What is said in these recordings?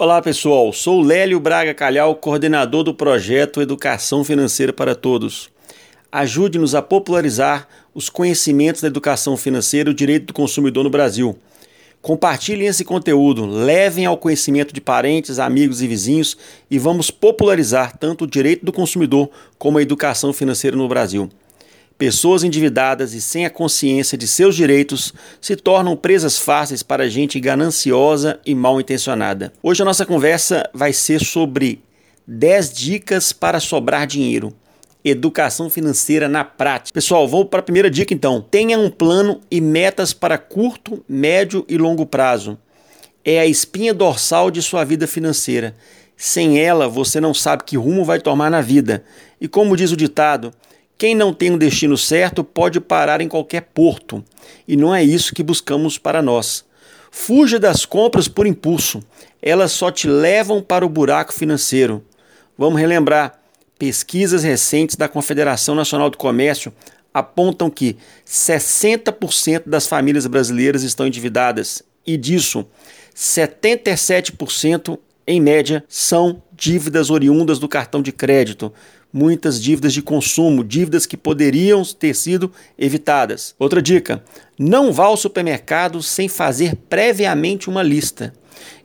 Olá pessoal, sou Lélio Braga Calhau, coordenador do projeto Educação Financeira para Todos. Ajude-nos a popularizar os conhecimentos da educação financeira e o direito do consumidor no Brasil. Compartilhem esse conteúdo, levem ao conhecimento de parentes, amigos e vizinhos e vamos popularizar tanto o direito do consumidor como a educação financeira no Brasil. Pessoas endividadas e sem a consciência de seus direitos se tornam presas fáceis para gente gananciosa e mal intencionada. Hoje a nossa conversa vai ser sobre 10 dicas para sobrar dinheiro. Educação financeira na prática. Pessoal, vou para a primeira dica então. Tenha um plano e metas para curto, médio e longo prazo. É a espinha dorsal de sua vida financeira. Sem ela, você não sabe que rumo vai tomar na vida. E como diz o ditado, quem não tem um destino certo pode parar em qualquer porto, e não é isso que buscamos para nós. Fuja das compras por impulso, elas só te levam para o buraco financeiro. Vamos relembrar: pesquisas recentes da Confederação Nacional do Comércio apontam que 60% das famílias brasileiras estão endividadas, e disso, 77% em média são dívidas oriundas do cartão de crédito muitas dívidas de consumo, dívidas que poderiam ter sido evitadas. Outra dica: não vá ao supermercado sem fazer previamente uma lista.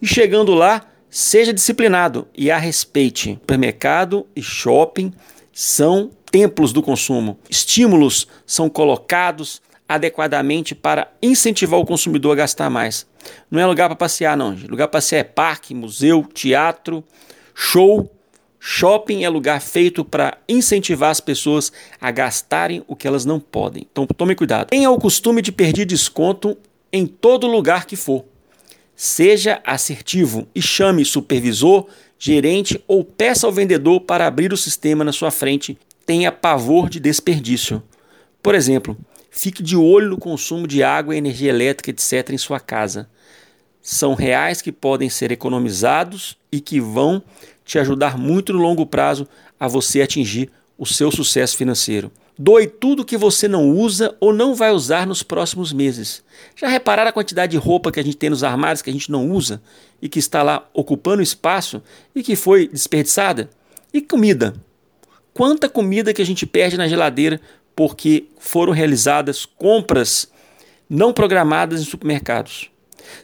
E chegando lá, seja disciplinado e a respeite. Supermercado e shopping são templos do consumo. Estímulos são colocados adequadamente para incentivar o consumidor a gastar mais. Não é lugar para passear, não. Lugar para passear é parque, museu, teatro, show Shopping é lugar feito para incentivar as pessoas a gastarem o que elas não podem. Então tome cuidado. Tenha o costume de pedir desconto em todo lugar que for. Seja assertivo e chame supervisor, gerente ou peça ao vendedor para abrir o sistema na sua frente. Tenha pavor de desperdício. Por exemplo, fique de olho no consumo de água, energia elétrica, etc. em sua casa. São reais que podem ser economizados e que vão te ajudar muito no longo prazo a você atingir o seu sucesso financeiro. Doe tudo que você não usa ou não vai usar nos próximos meses. Já repararam a quantidade de roupa que a gente tem nos armários que a gente não usa e que está lá ocupando espaço e que foi desperdiçada? E comida? Quanta comida que a gente perde na geladeira porque foram realizadas compras não programadas em supermercados?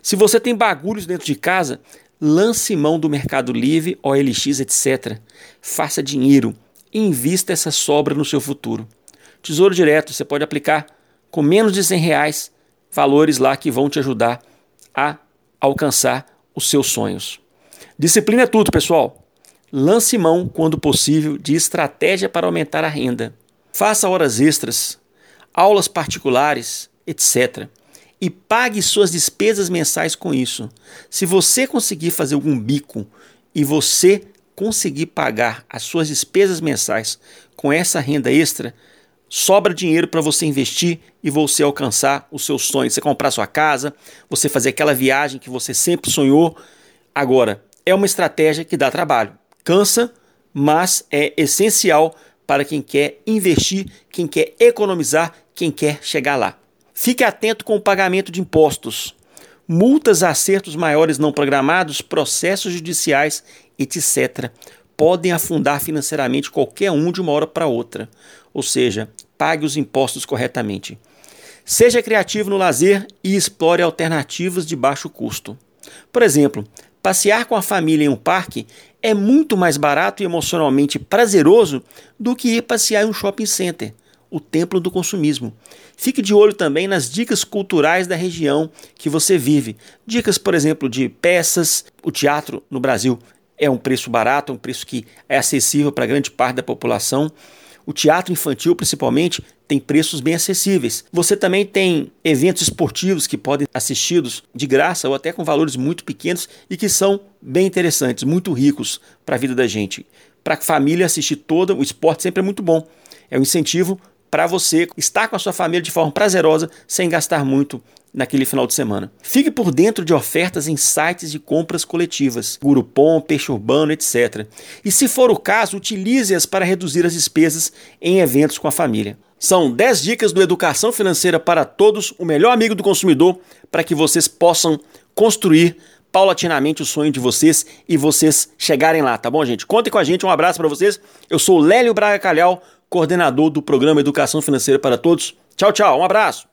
Se você tem bagulhos dentro de casa, lance mão do Mercado Livre, OLX, etc. Faça dinheiro, invista essa sobra no seu futuro. Tesouro Direto, você pode aplicar com menos de 100 reais, valores lá que vão te ajudar a alcançar os seus sonhos. Disciplina é tudo, pessoal. Lance mão, quando possível, de estratégia para aumentar a renda. Faça horas extras, aulas particulares, etc e pague suas despesas mensais com isso. Se você conseguir fazer algum bico e você conseguir pagar as suas despesas mensais com essa renda extra, sobra dinheiro para você investir e você alcançar os seus sonhos. Você comprar sua casa, você fazer aquela viagem que você sempre sonhou. Agora, é uma estratégia que dá trabalho. Cansa, mas é essencial para quem quer investir, quem quer economizar, quem quer chegar lá. Fique atento com o pagamento de impostos. Multas, acertos maiores não programados, processos judiciais, etc., podem afundar financeiramente qualquer um de uma hora para outra. Ou seja, pague os impostos corretamente. Seja criativo no lazer e explore alternativas de baixo custo. Por exemplo, passear com a família em um parque é muito mais barato e emocionalmente prazeroso do que ir passear em um shopping center o templo do consumismo. Fique de olho também nas dicas culturais da região que você vive. Dicas, por exemplo, de peças. O teatro no Brasil é um preço barato, um preço que é acessível para grande parte da população. O teatro infantil, principalmente, tem preços bem acessíveis. Você também tem eventos esportivos que podem ser assistidos de graça ou até com valores muito pequenos e que são bem interessantes, muito ricos para a vida da gente. Para a família assistir toda, o esporte sempre é muito bom. É um incentivo para você estar com a sua família de forma prazerosa sem gastar muito naquele final de semana. Fique por dentro de ofertas em sites de compras coletivas, Groupon, Peixe Urbano, etc. E se for o caso, utilize-as para reduzir as despesas em eventos com a família. São 10 dicas do Educação Financeira para Todos, o melhor amigo do consumidor, para que vocês possam construir paulatinamente o sonho de vocês e vocês chegarem lá, tá bom, gente? Contem com a gente, um abraço para vocês. Eu sou Lélio Braga Calhau, coordenador do programa Educação Financeira para Todos. Tchau, tchau, um abraço.